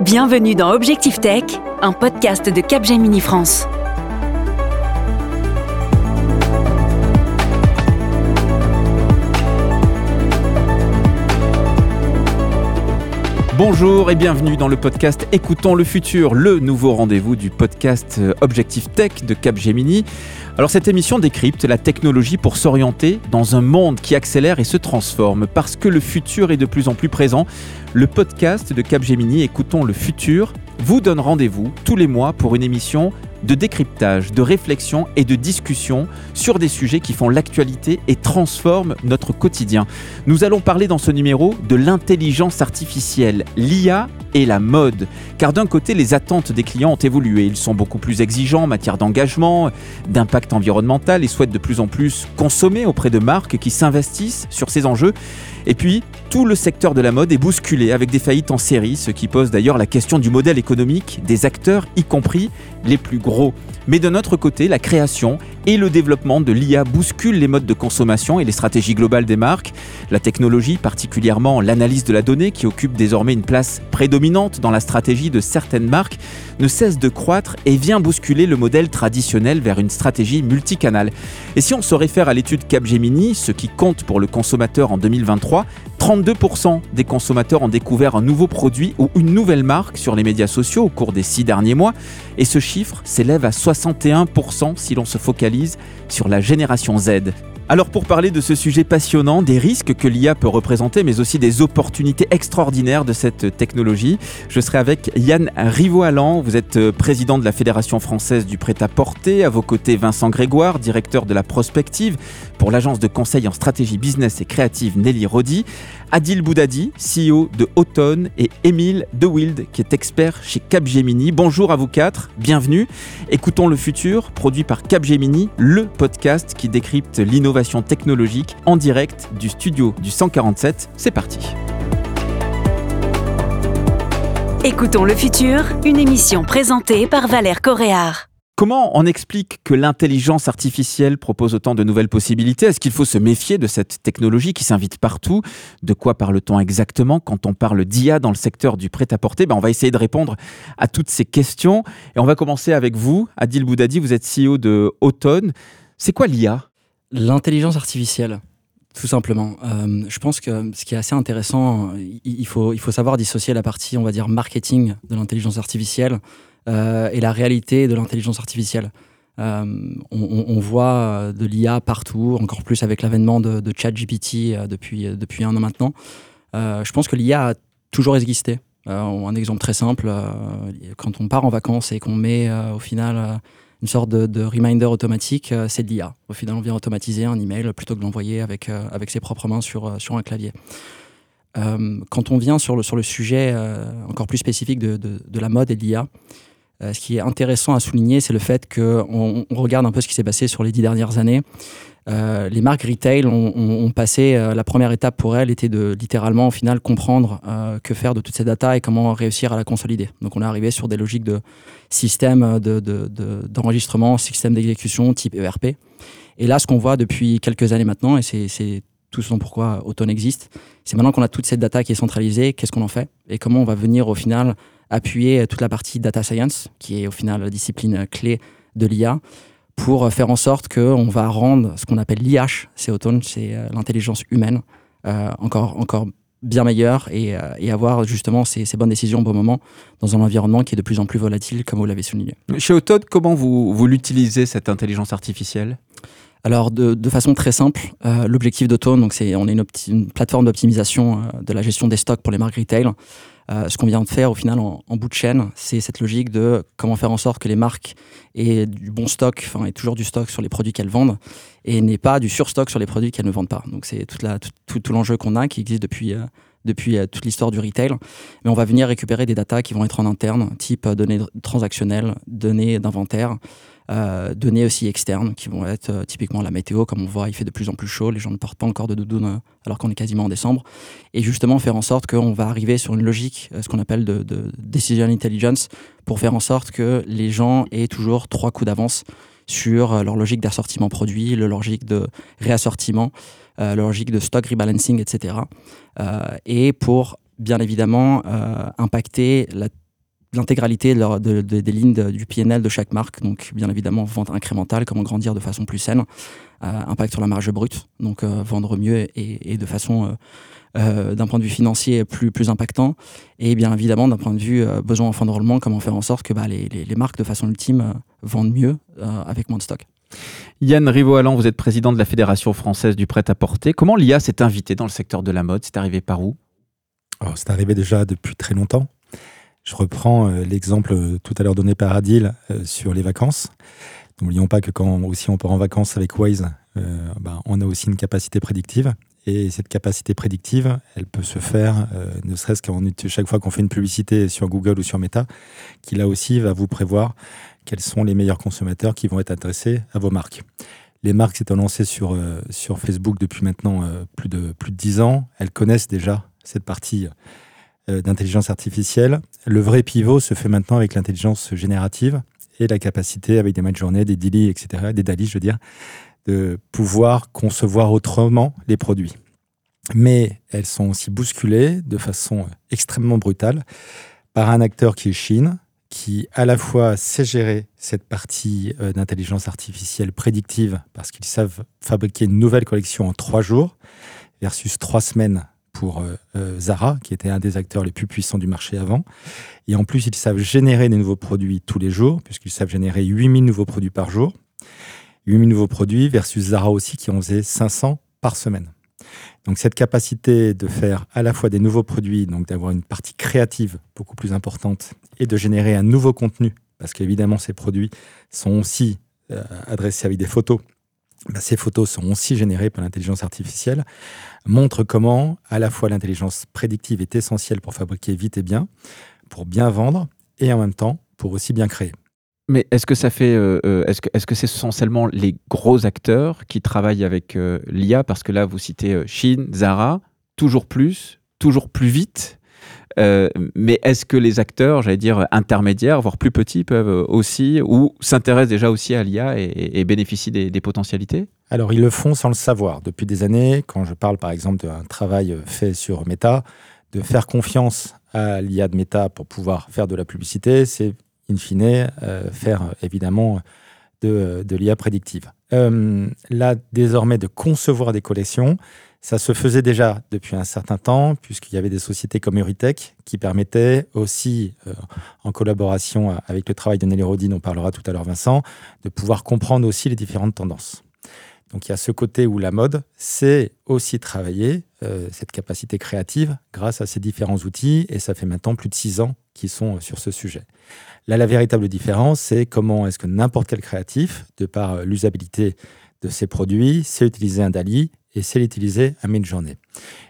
Bienvenue dans Objectif Tech, un podcast de Capgemini France. Bonjour et bienvenue dans le podcast Écoutons le futur, le nouveau rendez-vous du podcast euh, Objectif Tech de Capgemini. Alors cette émission décrypte la technologie pour s'orienter dans un monde qui accélère et se transforme parce que le futur est de plus en plus présent. Le podcast de Capgemini Écoutons le futur vous donne rendez-vous tous les mois pour une émission de décryptage, de réflexion et de discussion sur des sujets qui font l'actualité et transforment notre quotidien. Nous allons parler dans ce numéro de l'intelligence artificielle, l'IA et la mode. Car d'un côté, les attentes des clients ont évolué. Ils sont beaucoup plus exigeants en matière d'engagement, d'impact environnemental et souhaitent de plus en plus consommer auprès de marques qui s'investissent sur ces enjeux. Et puis, tout le secteur de la mode est bousculé avec des faillites en série, ce qui pose d'ailleurs la question du modèle économique des acteurs, y compris les plus gros. Mais de notre côté, la création et le développement de l'IA bousculent les modes de consommation et les stratégies globales des marques. La technologie, particulièrement l'analyse de la donnée qui occupe désormais une place prédominante dans la stratégie de certaines marques, ne cesse de croître et vient bousculer le modèle traditionnel vers une stratégie multicanale. Et si on se réfère à l'étude Capgemini, ce qui compte pour le consommateur en 2023, 32% des consommateurs ont découvert un nouveau produit ou une nouvelle marque sur les médias sociaux au cours des six derniers mois, et ce chiffre s'élève à 61% si l'on se focalise sur la génération Z. Alors pour parler de ce sujet passionnant, des risques que l'IA peut représenter, mais aussi des opportunités extraordinaires de cette technologie, je serai avec Yann Rivoalan. Vous êtes euh, président de la Fédération française du prêt-à-porter. À vos côtés, Vincent Grégoire, directeur de la prospective pour l'agence de conseil en stratégie business et créative Nelly Rodi. Adil Boudadi, CEO de Automne, et Émile De Wild, qui est expert chez Capgemini. Bonjour à vous quatre, bienvenue. Écoutons le futur, produit par Capgemini, le podcast qui décrypte l'innovation technologique en direct du studio du 147. C'est parti. Écoutons le futur, une émission présentée par Valère Coréard. Comment on explique que l'intelligence artificielle propose autant de nouvelles possibilités? Est-ce qu'il faut se méfier de cette technologie qui s'invite partout? De quoi parle-t-on exactement quand on parle d'IA dans le secteur du prêt-à-porter? Ben, On va essayer de répondre à toutes ces questions. Et on va commencer avec vous, Adil Boudadi, vous êtes CEO de Automne. C'est quoi l'IA L'intelligence artificielle, tout simplement. Euh, je pense que ce qui est assez intéressant, il faut, il faut savoir dissocier la partie, on va dire, marketing de l'intelligence artificielle et la réalité de l'intelligence artificielle. Euh, on, voit euh, de l'IA partout, encore plus avec l'avènement de, ChatGPT depuis, un an maintenant. je pense que l'IA a toujours existé. un exemple très simple, quand on part en vacances et qu'on met au final une sorte de, reminder automatique, c'est de l'IA. Au final, on vient automatiser un email plutôt que de l'envoyer avec, ses propres mains sur, un clavier. quand on vient sur le, sujet encore plus spécifique de, de la mode et de l'IA, euh, ce qui est intéressant à souligner, c'est le fait qu'on on regarde un peu ce qui s'est passé sur les dix dernières années. Euh, les marques retail ont, passé euh, la première étape pour elles était de littéralement au final comprendre que faire de toutes ces datas et comment réussir à la consolider. Donc on est arrivé sur des logiques de système d'enregistrement, de, système d'exécution type ERP. Et là, ce qu'on voit depuis quelques années maintenant, et c'est tout ce pourquoi Automne existe, c'est maintenant qu'on a toute cette data qui est centralisée, qu'est-ce qu'on en fait et comment on va venir au final appuyer toute la partie data science, qui est au final la discipline clé de l'IA, pour faire en sorte qu'on va rendre ce qu'on appelle l'IH, c'est automne, c'est euh, l'intelligence humaine, euh, encore, encore bien meilleure et, euh, et avoir justement ces, ces, bonnes décisions au bon moment dans un environnement qui est de plus en plus volatile, comme vous l'avez souligné. Chez Automne, comment vous, vous l'utilisez, cette intelligence artificielle? Alors de, de, façon très simple, l'objectif d'Automne, donc c'est on est une, une plateforme d'optimisation de la gestion des stocks pour les marques retail. Euh, ce qu'on vient de faire au final en, bout de chaîne, c'est cette logique de comment faire en sorte que les marques aient du bon stock, enfin, aient toujours du stock sur les produits qu'elles vendent et n'aient pas du surstock sur les produits qu'elles ne vendent pas. Donc c'est tout, tout, l'enjeu qu'on a qui existe depuis, euh, depuis euh, toute l'histoire du retail. Mais on va venir récupérer des datas qui vont être en interne, type données transactionnelles, données d'inventaire. Euh, données aussi externes qui vont être euh, typiquement la météo, comme on voit, il fait de plus en plus chaud, les gens ne portent pas encore de doudoune euh, alors qu'on est quasiment en décembre, et justement faire en sorte qu'on va arriver sur une logique, ce qu'on appelle de, de, decision intelligence, pour faire en sorte que les gens aient toujours trois coups d'avance sur leur logique d'assortiment produit, leur logique de réassortiment, leur logique de stock rebalancing, etc. et pour bien évidemment impacter l'intégralité des lignes du PNL de chaque marque. Donc, bien évidemment, vente incrémentale, comment grandir de façon plus saine, impact sur la marge brute, donc vendre mieux et, et de façon euh, d'un point de vue financier plus, plus impactant, et bien évidemment d'un point de vue euh, besoin en fin de roulement, comment faire en sorte que bah, les, les, marques de façon ultime euh, vendent mieux avec moins de stock. Yann Rivo-Allan, vous êtes président de la Fédération française du prêt-à-porter. Comment l'IA s'est invité dans le secteur de la mode? C'est arrivé par où? C'est arrivé déjà depuis très longtemps. Je reprends l'exemple tout à l'heure donné par Adil sur les vacances. N'oublions pas que quand aussi on part en vacances avec Waze, bah, on a aussi une capacité prédictive. Et cette capacité prédictive, elle peut se faire, euh, ne serait-ce qu'en chaque fois qu'on fait une publicité sur Google ou sur Meta, qui là aussi va vous prévoir quels sont les meilleurs consommateurs qui vont être adressés à vos marques. Les marques s'étant lancées sur, euh, sur Facebook depuis maintenant euh, plus, de, plus de 10 ans, elles connaissent déjà cette partie d'intelligence artificielle. Le vrai pivot se fait maintenant avec l'intelligence générative et la capacité avec des matchs journées, des DALI, etc., des DALI, je veux dire, de pouvoir concevoir autrement les produits. Mais elles sont aussi bousculées de façon extrêmement brutale par un acteur qui est Chine, qui à la fois sait gérer cette partie euh, d'intelligence artificielle prédictive parce qu'ils savent fabriquer une nouvelle collection en trois jours versus trois semaines pour euh, euh, Zara, qui était un des acteurs les plus puissants du marché avant. Et en plus, ils savent générer des nouveaux produits tous les jours, puisqu'ils savent générer 8000 nouveaux produits par jour. 8000 nouveaux produits versus Zara aussi qui en faisait 500 par semaine. Donc cette capacité de faire à la fois des nouveaux produits, donc d'avoir une partie créative beaucoup plus importante et de générer un nouveau contenu, parce qu'évidemment ces produits sont aussi euh, adressés avec des photos, bah, ces photos sont aussi générées par l'intelligence artificielle, montre comment à la fois l'intelligence prédictive est essentielle pour fabriquer vite et bien, pour bien vendre, et en même temps pour aussi bien créer. Mais est-ce que ça fait, euh, euh, est-ce que, est-ce que sont seulement les gros acteurs qui travaillent avec euh, l'IA Parce que là, vous citez Chine, Zara, toujours plus, toujours plus vite. Mais est-ce que les acteurs, j'allais dire intermédiaires, voire plus petits, peuvent aussi ou s'intéressent déjà aussi à l'IA et, bénéficient des, des, potentialités? Alors ils le font sans le savoir. Depuis des années, quand je parle par exemple d'un travail fait sur Meta, de faire confiance à l'IA de Meta pour pouvoir faire de la publicité, c'est in fine, euh, faire évidemment de, l'IA prédictive. Euh, là, désormais, de concevoir des collections, ça se faisait déjà depuis un certain temps, puisqu'il y avait des sociétés comme Euritech qui permettaient aussi, euh, en collaboration avec le travail de Nelly Rodin, on parlera tout à l'heure Vincent, de pouvoir comprendre aussi les différentes tendances. Donc il y a ce côté où la mode, c'est aussi travailler cette capacité créative grâce à ces différents outils, et ça fait maintenant plus de six ans qu'ils sont sur ce sujet. Là, la véritable différence, c'est comment est-ce que n'importe quel créatif, de par euh, l'usabilité de ses produits, sait utiliser un DALI et sait l'utiliser à mid-journée.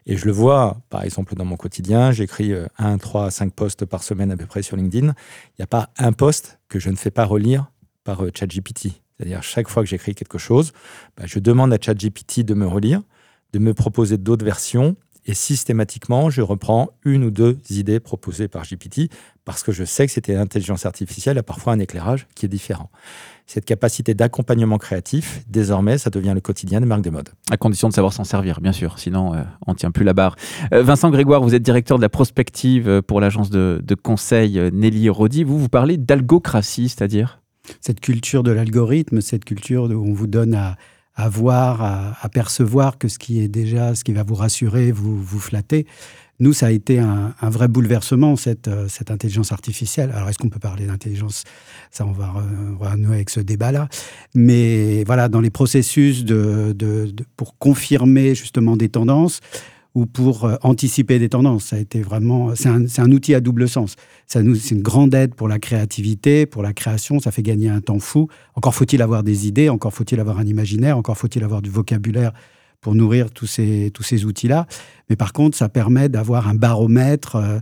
Et je le vois, par exemple, dans mon quotidien, j'écris 1, 3, 5 posts par semaine à peu près sur LinkedIn. Il n'y a pas un post que je ne fais pas relire par euh, ChatGPT. C'est-à-dire, chaque fois que j'écris quelque chose, bah, je demande à ChatGPT de me relire, de me proposer d'autres versions et systématiquement, je reprends une ou deux idées proposées par GPT parce que je sais que c'était l'intelligence artificielle a parfois un éclairage qui est différent. Cette capacité d'accompagnement créatif, désormais, ça devient le quotidien des marques de mode. À condition de savoir s'en servir, bien sûr, sinon euh, on ne tient plus la barre. Euh, Vincent Grégoire, vous êtes directeur de la prospective euh, pour l'agence de, de, conseil Nelly Rodi. Vous, vous parlez d'algocratie, c'est-à-dire? Cette culture de l'algorithme, cette culture où on vous donne à à voir, à, percevoir que ce qui est déjà, ce qui va vous rassurer, vous, vous flatter. Nous, ça a été un, vrai bouleversement, cette, euh, cette intelligence artificielle. Alors, est-ce qu'on peut parler d'intelligence? Ça, on va renouer avec ce débat-là. Mais voilà, dans les processus pour confirmer justement des tendances, ou pour euh, anticiper des tendances. Ça a été vraiment, c'est un, outil à double sens. C'est une grande aide pour la créativité, pour la création. Ça fait gagner un temps fou. Encore faut-il avoir des idées, encore faut-il avoir un imaginaire, encore faut-il avoir du vocabulaire pour nourrir tous ces, tous ces outils-là. Mais par contre, ça permet d'avoir un baromètre euh,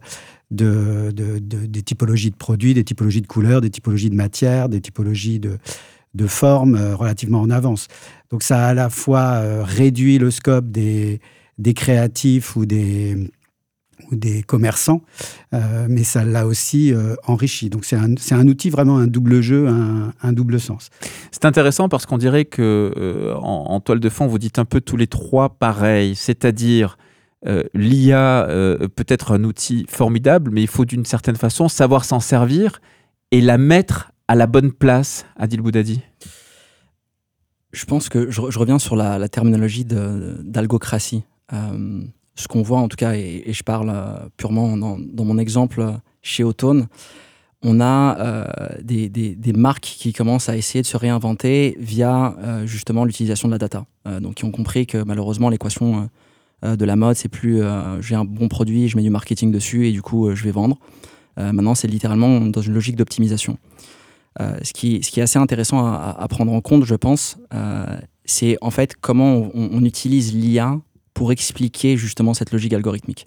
de, de, des typologies de produits, des typologies de couleurs, des typologies de matières, des typologies de, de formes euh, relativement en avance. Donc ça a à la fois réduit le scope des, des créatifs ou des, ou des commerçants, euh, mais ça l'a aussi euh, enrichi. Donc c'est un, un, outil vraiment un double jeu, un, un double sens. C'est intéressant parce qu'on dirait que euh, en, toile de fond, vous dites un peu tous les trois pareil, c'est-à-dire l'IA peut être un outil formidable, mais il faut d'une certaine façon savoir s'en servir et la mettre à la bonne place, Adil Boudadi? Je pense que je, reviens sur la, la terminologie d'algocratie ce qu'on voit en tout cas, et, je parle euh, purement dans, mon exemple euh, chez Autone, on a euh, des, marques qui commencent à essayer de se réinventer via justement l'utilisation de la data. donc, qui ont compris que malheureusement, l'équation de la mode, c'est plus j'ai un bon produit, je mets du marketing dessus et du coup, je vais vendre. maintenant, c'est littéralement dans une logique d'optimisation. ce, qui, ce qui est assez intéressant à, prendre en compte, je pense, c'est en fait comment on utilise l'IA pour expliquer justement cette logique algorithmique.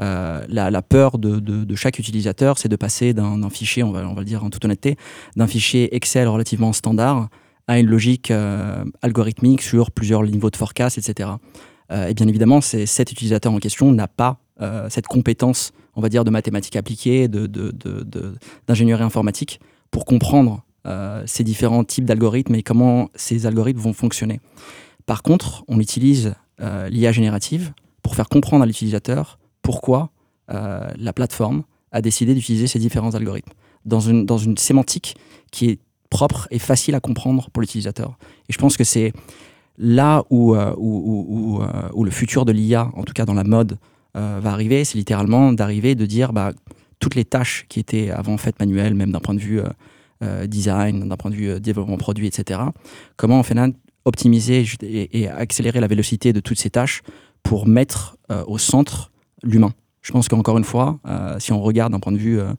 Euh, la, peur de, chaque utilisateur, c'est de passer d'un fichier, on va, le dire en toute honnêteté, d'un fichier Excel relativement standard à une logique euh, algorithmique sur plusieurs niveaux de forecast, etc. Euh, et bien évidemment, cet utilisateur en question n'a pas cette compétence, on va dire, de mathématiques appliquées, d'ingénierie informatique pour comprendre ces différents types d'algorithmes et comment ces algorithmes vont fonctionner. Par contre, on utilise euh, l'IA générative pour faire comprendre à l'utilisateur pourquoi euh, la plateforme a décidé d'utiliser ces différents algorithmes dans une, dans une sémantique qui est propre et facile à comprendre pour l'utilisateur. Et je pense que c'est là où, euh, où, où, le futur de l'IA, en tout cas dans la mode, va arriver, c'est littéralement d'arriver de dire bah, toutes les tâches qui étaient avant faites manuelles, même d'un point de vue design, d'un point de vue développement produit, etc. Comment on fait optimiser et, accélérer la vélocité de toutes ces tâches pour mettre euh, au centre l'humain. Je pense qu'encore une fois, euh, si on regarde d'un point de vue euh,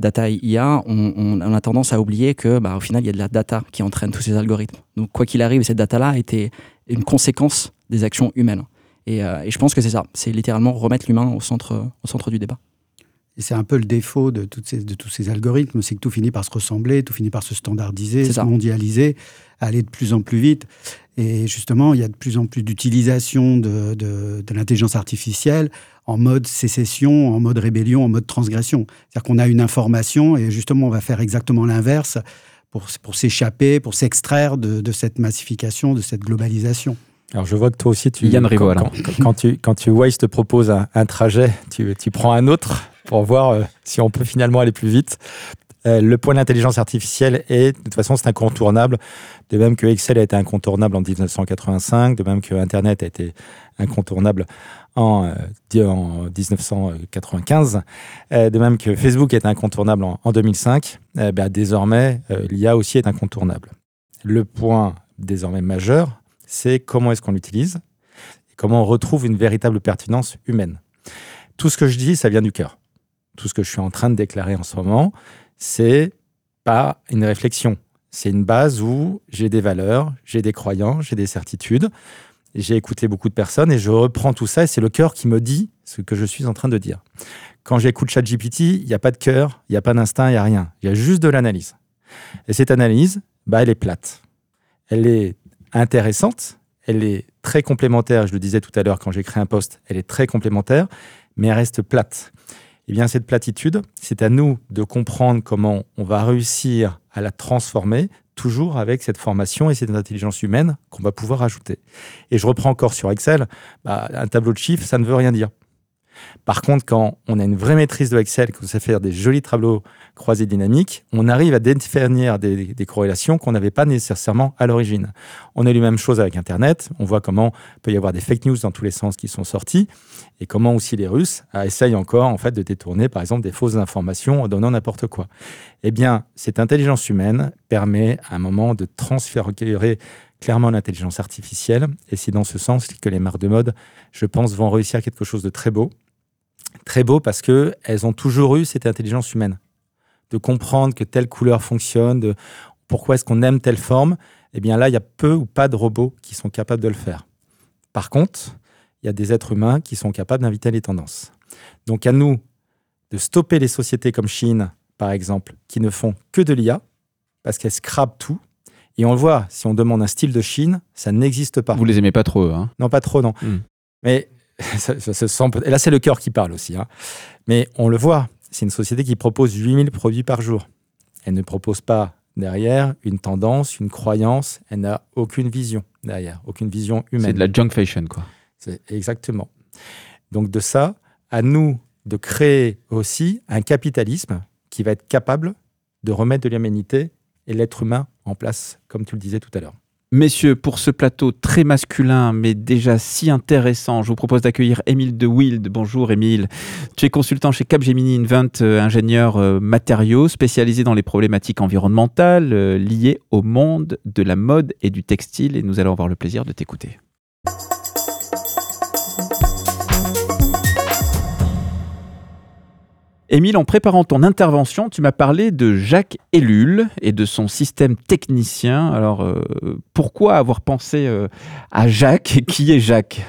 data et IA, on, a tendance à oublier que, bah, au final, il y a de la data qui entraîne tous ces algorithmes. Donc, quoi qu'il arrive, cette data-là était une conséquence des actions humaines. Et, et je pense que c'est ça. C'est littéralement remettre l'humain au centre, au centre du débat. Et c'est un peu le défaut de, toutes ces, de tous ces algorithmes, c'est que tout finit par se ressembler, tout finit par se standardiser, se mondialiser, aller de plus en plus vite. Et justement, il y a de plus en plus d'utilisation de, de, de l'intelligence artificielle en mode sécession, en mode rébellion, en mode transgression. C'est-à-dire qu'on a une information et justement, on va faire exactement l'inverse pour, pour s'échapper, pour s'extraire de, de cette massification, de cette globalisation. Alors je vois que toi aussi, tu, Yann Rivo, quand, quand, tu, quand tu Waze te propose un, un trajet, tu, tu, prends un autre pour voir euh, si on peut finalement aller plus vite. Euh, le point de l'intelligence artificielle est, de toute façon, c'est incontournable. De même que Excel a été incontournable en 1985, de même que Internet a été incontournable en, euh, en 1995, de même que Facebook est incontournable en, 2005, ben, désormais, l'IA aussi est incontournable. Le point désormais majeur, c'est comment est-ce qu'on l'utilise et comment on retrouve une véritable pertinence humaine. Tout ce que je dis, ça vient du cœur tout ce que je suis en train de déclarer en ce moment, c'est pas une réflexion. C'est une base où j'ai des valeurs, j'ai des croyances, j'ai des certitudes. J'ai écouté beaucoup de personnes et je reprends tout ça et c'est le cœur qui me dit ce que je suis en train de dire. Quand j'écoute ChatGPT, il n'y a pas de cœur, il n'y a pas d'instinct, il n'y a rien. Il y a juste de l'analyse. Et cette analyse, bah, elle est plate. Elle est intéressante, elle est très complémentaire. Je le disais tout à l'heure quand j'ai créé un poste, elle est très complémentaire, mais elle reste plate. Eh bien, cette platitude, c'est à nous de comprendre comment on va réussir à la transformer, toujours avec cette formation et cette intelligence humaine qu'on va pouvoir ajouter. Et je reprends encore sur Excel, bah, un tableau de chiffres, ça ne veut rien dire. Par contre, quand on a une vraie maîtrise de Excel, qu'on sait faire des jolis tableaux croisés dynamiques, on arrive à définir des, corrélations qu'on n'avait pas nécessairement à l'origine. On a eu la même chose avec Internet. On voit comment il peut y avoir des fake news dans tous les sens qui sont sortis et comment aussi les Russes essayent encore en fait de détourner, par exemple, des fausses informations en donnant n'importe quoi. Eh bien, cette intelligence humaine permet à un moment de transférer clairement l'intelligence artificielle. Et c'est dans ce sens que les marques de mode, je pense, vont réussir quelque chose de très beau très beau parce que elles ont toujours eu cette intelligence humaine, de comprendre que telle couleur fonctionne, de pourquoi est-ce qu'on aime telle forme. Eh bien là, il y a peu ou pas de robots qui sont capables de le faire. Par contre, il y a des êtres humains qui sont capables d'inviter les tendances. Donc à nous de stopper les sociétés comme Chine, par exemple, qui ne font que de l'IA, parce qu'elles scrapent tout. Et on le voit, si on demande un style de Chine, ça n'existe pas. Vous les aimez pas trop, hein? Non, pas trop, non. Hmm. Mais ça, ça et là c'est le cœur qui parle aussi, hein. mais on le voit, c'est une société qui propose 8000 produits par jour. Elle ne propose pas derrière une tendance, une croyance, elle n'a aucune vision derrière, aucune vision humaine. C'est de la junk fashion, quoi. C'est exactement. Donc de ça, à nous de créer aussi un capitalisme qui va être capable de remettre de l'humanité et l'être humain en place, comme tu le disais tout à l'heure. Messieurs, pour ce plateau très masculin, mais déjà si intéressant, je vous propose d'accueillir Émile de Wild. Bonjour Émile. Tu es consultant chez Capgemini Invent, euh, ingénieur euh, matériaux, spécialisé dans les problématiques environnementales euh, liées au monde de la mode et du textile, et nous allons avoir le plaisir de t'écouter. Émile, en préparant ton intervention, tu m'as parlé de Jacques Ellul et de son système technicien. Alors, euh, pourquoi avoir pensé euh, à Jacques Qui est Jacques?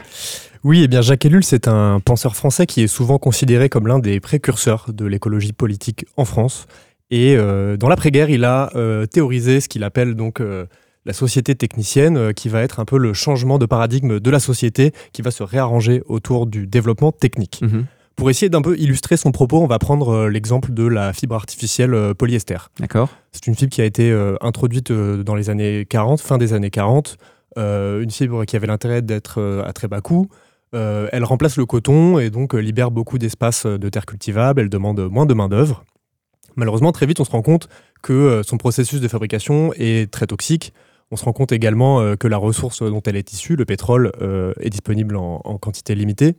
Oui, eh bien Jacques Ellul, c'est un penseur français qui est souvent considéré comme l'un des précurseurs de l'écologie politique en France. Et euh, dans l'après-guerre, il a théorisé ce qu'il appelle donc la société technicienne, qui va être un peu le changement de paradigme de la société, qui va se réarranger autour du développement technique. Mhm. Pour essayer d'un peu illustrer son propos, on va prendre euh, l'exemple de la fibre artificielle euh, polyester. D'accord. C'est une fibre qui a été euh, introduite dans les années 40, fin des années 40. une fibre qui avait l'intérêt d'être à très bas coût. elle remplace le coton et donc libère beaucoup d'espace de terre cultivable. Elle demande moins de main-d'œuvre. Malheureusement, très vite, on se rend compte que son processus de fabrication est très toxique. On se rend compte également que la ressource dont elle est issue, le pétrole, est disponible en, en quantité limitée.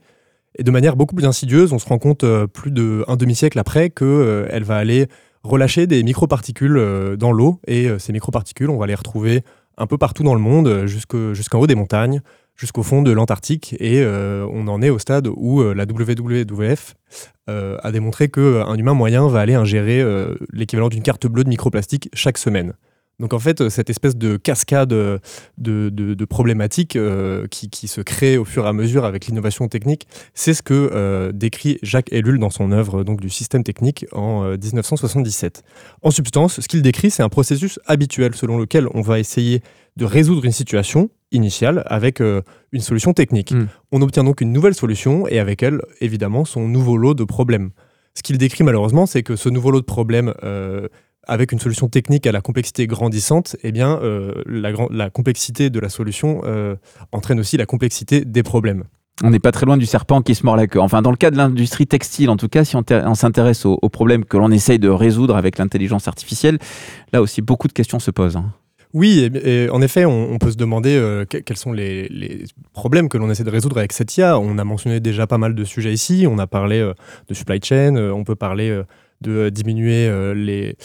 Et de manière beaucoup plus insidieuse, on se rend compte euh, plus d'un demi-siècle après qu'elle euh, va aller relâcher des microparticules euh, dans l'eau. Et ces microparticules, on va les retrouver un peu partout dans le monde, jusqu'en haut des montagnes, jusqu'au fond de l'Antarctique. Et on en est au stade où la WWF a démontré qu'un humain moyen va aller ingérer l'équivalent d'une carte bleue de microplastique chaque semaine. Donc en fait, cette espèce de cascade de, de, problématiques euh, qui, se crée au fur et à mesure avec l'innovation technique, c'est ce que euh, décrit Jacques Ellul dans son œuvre donc, du système technique en 1977. Euh, en substance, ce qu'il décrit, c'est un processus habituel selon lequel on va essayer de résoudre une situation initiale avec une solution technique. Hmm. On obtient donc une nouvelle solution et avec elle, évidemment, son nouveau lot de problèmes. Ce qu'il décrit malheureusement, c'est que ce nouveau lot de problèmes avec une solution technique à la complexité grandissante, eh bien, euh, la, complexité de la solution euh, entraîne aussi la complexité des problèmes. On n'est pas très loin du serpent qui se mord la queue. Enfin, dans le cas de l'industrie textile, en tout cas, si on, s'intéresse aux, problèmes que l'on essaye de résoudre avec l'intelligence artificielle, là aussi, beaucoup de questions se posent. Hein. Oui, et, en effet, on, peut se demander euh, quels sont les, les, problèmes que l'on essaie de résoudre avec cette IA. On a mentionné déjà pas mal de sujets ici. On a parlé de supply chain, on peut parler de diminuer les,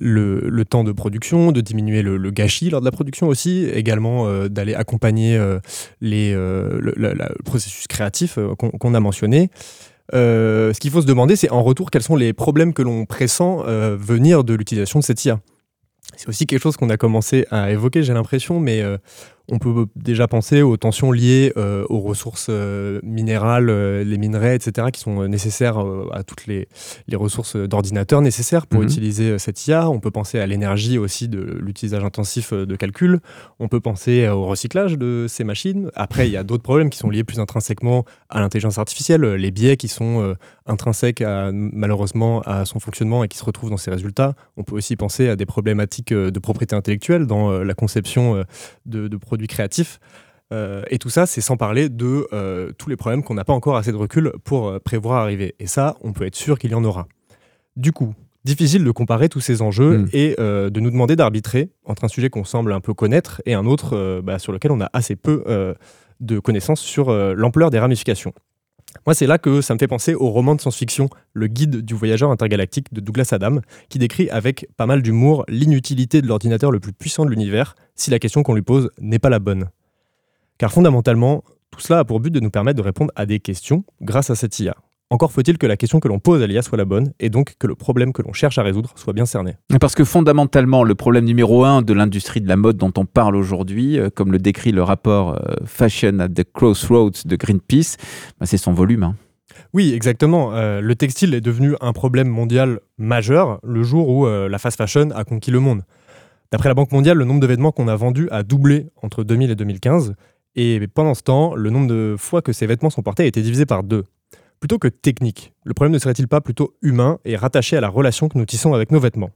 le, temps de production, de diminuer le, gâchis lors de la production aussi, également euh, d'aller accompagner euh, les, euh, le, processus créatif qu'on a mentionné. ce qu'il faut se demander, c'est en retour quels sont les problèmes que l'on pressent venir de l'utilisation de cette IA. C'est aussi quelque chose qu'on a commencé à évoquer, j'ai l'impression, mais on peut déjà penser aux tensions liées euh, aux ressources euh, minérales, euh, les minerais, etc., qui sont nécessaires à toutes les, ressources d'ordinateurs nécessaires pour mhm. utiliser cette IA. On peut penser à l'énergie aussi de l'utilisation intensif de calcul. On peut penser au recyclage de ces machines. Après, il y a d'autres problèmes qui sont liés plus intrinsèquement à l'intelligence artificielle, les biais qui sont intrinsèques malheureusement à son fonctionnement et qui se retrouvent dans ses résultats. On peut aussi penser à des problématiques de propriété intellectuelle dans la conception de, de produits créatifs. Euh, et tout ça, c'est sans parler de euh, tous les problèmes qu'on n'a pas encore assez de recul pour euh, prévoir arriver. Et ça, on peut être sûr qu'il y en aura. Du coup, difficile de comparer tous ces enjeux hmm. et de nous demander d'arbitrer entre un sujet qu'on semble un peu connaître et un autre bah, sur lequel on a assez peu de connaissances sur l'ampleur des ramifications. Moi, c'est là que ça me fait penser au roman de science-fiction Le Guide du voyageur intergalactique de Douglas Adam, qui décrit avec pas mal d'humour l'inutilité de l'ordinateur le plus puissant de l'univers si la question qu'on lui pose n'est pas la bonne. Car fondamentalement, tout cela a pour but de nous permettre de répondre à des questions grâce à cette IA. Encore faut-il que la question que l'on pose à l'IA soit la bonne et donc que le problème que l'on cherche à résoudre soit bien cerné. Parce que fondamentalement, le problème numéro un de l'industrie de la mode dont on parle aujourd'hui, euh, comme le décrit le rapport euh, Fashion at the Crossroads de Greenpeace, bah, c'est son volume. Hein. Oui, exactement. Euh, le textile est devenu un problème mondial majeur le jour où la fast fashion a conquis le monde. D'après la Banque mondiale, le nombre de vêtements qu'on a vendus a doublé entre 2000 et 2015 Et pendant ce temps, le nombre de fois que ces vêtements sont portés a été divisé par deux. Plutôt que technique, le problème ne serait-il pas plutôt humain et rattaché à la relation que nous tissons avec nos vêtements?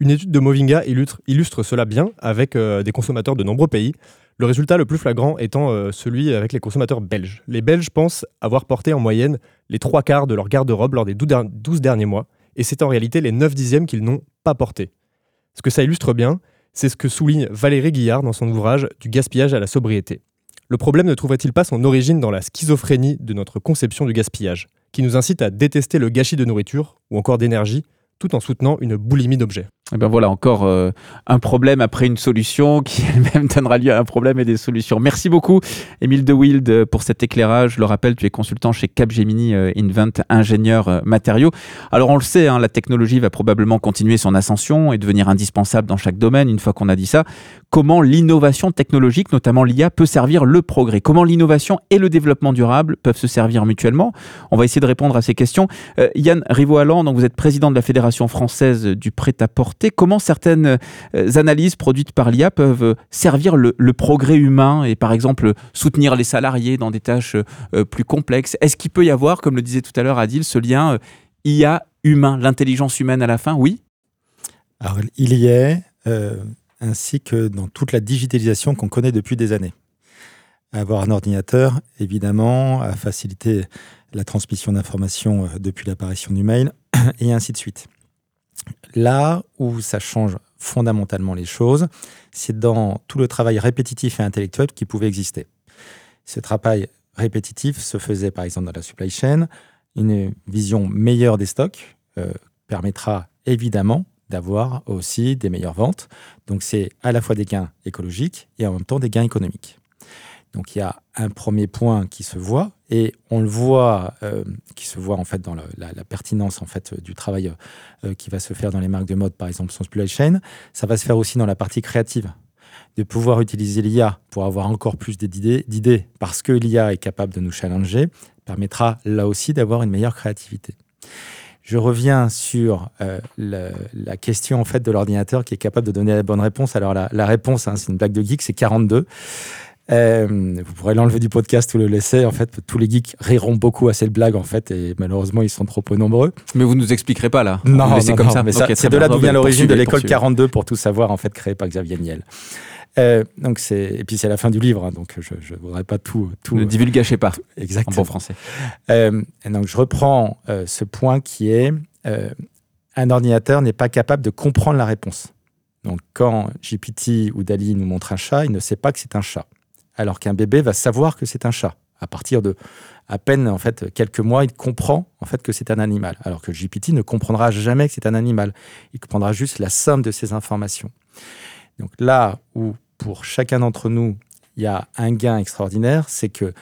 Une étude de Movinga illustre, cela bien avec euh, des consommateurs de nombreux pays, le résultat le plus flagrant étant euh, celui avec les consommateurs belges. Les Belges pensent avoir porté en moyenne les trois quarts de leur garde-robe lors des 12 derniers mois, et c'est en réalité les 9 dixièmes qu'ils n'ont pas porté. Ce que ça illustre bien, c'est ce que souligne Valérie Guillard dans son ouvrage Du gaspillage à la sobriété. Le problème ne trouverait-il pas son origine dans la schizophrénie de notre conception du gaspillage, qui nous incite à détester le gâchis de nourriture ou encore d'énergie, tout en soutenant une boulimie d'objets? Et eh ben voilà, encore euh, un problème après une solution qui elle-même donnera lieu à un problème et des solutions. Merci beaucoup, Émile De Wild, pour cet éclairage. Je le rappelle, tu es consultant chez Capgemini euh, Invent, ingénieur euh, matériaux. Alors, on le sait, hein, la technologie va probablement continuer son ascension et devenir indispensable dans chaque domaine. Une fois qu'on a dit ça, comment l'innovation technologique, notamment l'IA, peut servir le progrès? Comment l'innovation et le développement durable peuvent se servir mutuellement? On va essayer de répondre à ces questions. Yann Rivoalan, donc vous êtes président de la Fédération française du prêt-à-porter comment certaines euh, analyses produites par l'IA peuvent servir le, progrès humain et par exemple soutenir les salariés dans des tâches euh, plus complexes. Est-ce qu'il peut y avoir, comme le disait tout à l'heure Adil, ce lien euh, IA humain, l'intelligence humaine à la fin? Oui il y est, ainsi que dans toute la digitalisation qu'on connaît depuis des années. Avoir un ordinateur, évidemment, a facilité la transmission d'informations depuis l'apparition du mail, et ainsi de suite. Là où ça change fondamentalement les choses, c'est dans tout le travail répétitif et intellectuel qui pouvait exister. Ce travail répétitif se faisait par exemple dans la supply chain. Une vision meilleure des stocks euh, permettra évidemment d'avoir aussi des meilleures ventes. Donc c'est à la fois des gains écologiques et en même temps des gains économiques. Donc il y a un premier point qui se voit et on le voit, euh, qui se voit en fait dans la, pertinence en fait du travail euh, qui va se faire dans les marques de mode, par exemple son supply chain. Ça va se faire aussi dans la partie créative, de pouvoir utiliser l'IA pour avoir encore plus d'idées, parce que l'IA est capable de nous challenger, permettra là aussi d'avoir une meilleure créativité. Je reviens sur euh, la, question en fait de l'ordinateur qui est capable de donner la bonne réponse. Alors la, réponse, hein, c'est une blague de geek, c'est 42. Euh, vous pourrez l'enlever du podcast ou le laisser. En fait, tous les geeks riront beaucoup à cette blague, en fait, et malheureusement, ils sont trop peu nombreux. Mais vous nous expliquerez pas, là. Non, c'est comme ça. c'est de là d'où vient l'origine de l'école 42 pour tout savoir, en fait, créée par Xavier Niel. Euh, donc c'est et puis c'est la fin du livre, hein, donc je ne voudrais pas tout tout. Ne divulgâchez pas. Exactement. En bon français. Euh, donc je reprends euh, ce point qui est un ordinateur n'est pas capable de comprendre la réponse. Donc quand GPT ou Dali nous montre un chat, il ne sait pas que c'est un chat alors qu'un bébé va savoir que c'est un chat. À partir de à peine en fait quelques mois, il comprend en fait que c'est un animal, alors que GPT ne comprendra jamais que c'est un animal. Il comprendra juste la somme de ces informations. Donc là où pour chacun d'entre nous, il y a un gain extraordinaire, c'est que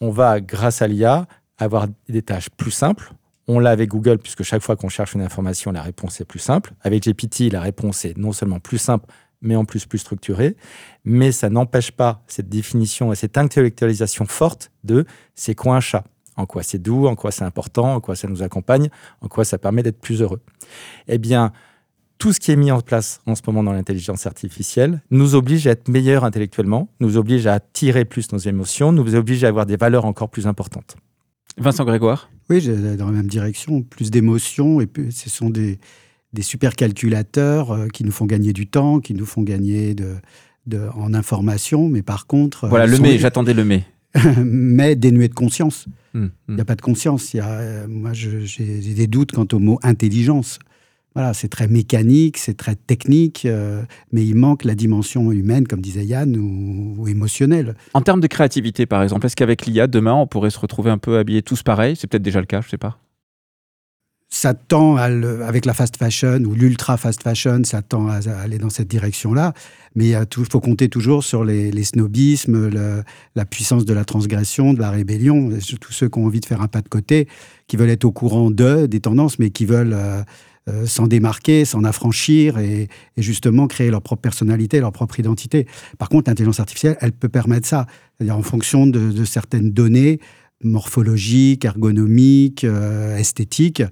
on va grâce à l'IA avoir des tâches plus simples. On l'a avec Google puisque chaque fois qu'on cherche une information, la réponse est plus simple. Avec GPT, la réponse est non seulement plus simple, mais en plus plus structuré. Mais ça n'empêche pas cette définition et cette intellectualisation forte de c'est quoi un chat? En quoi c'est doux, en quoi c'est important, en quoi ça nous accompagne, en quoi ça permet d'être plus heureux? Eh bien, tout ce qui est mis en place en ce moment dans l'intelligence artificielle nous oblige à être meilleurs intellectuellement, nous oblige à attirer plus nos émotions, nous oblige à avoir des valeurs encore plus importantes. Vincent Grégoire? Oui, dans la même direction, plus d'émotions, et ce sont des, des supercalculateurs euh, qui nous font gagner du temps, qui nous font gagner de, de en information, mais par contre... Euh, voilà, le mais, j'attendais le mais. mais dénué de conscience. Hum, il n'y a hum. pas de conscience. Y a, euh, moi, j'ai des doutes quant au mot intelligence. Voilà, c'est très mécanique, c'est très technique, mais il manque la dimension humaine, comme disait Yann, ou, ou émotionnelle. En termes de créativité, par exemple, est-ce qu'avec l'IA, demain, on pourrait se retrouver un peu habillés tous pareils? C'est peut-être déjà le cas, je ne sais pas ça tend à avec la fast fashion ou l'ultra fast fashion, ça tend à, aller dans cette direction-là. Mais il faut compter toujours sur les, snobismes, la puissance de la transgression, de la rébellion. Tous ceux qui ont envie de faire un pas de côté, qui veulent être au courant de, des tendances, mais qui veulent euh, euh, s'en démarquer, s'en affranchir et, justement créer leur propre personnalité, leur propre identité. Par contre, l'intelligence artificielle, elle peut permettre ça. C'est-à-dire en fonction de certaines données, morphologique, ergonomique, euh, esthétique,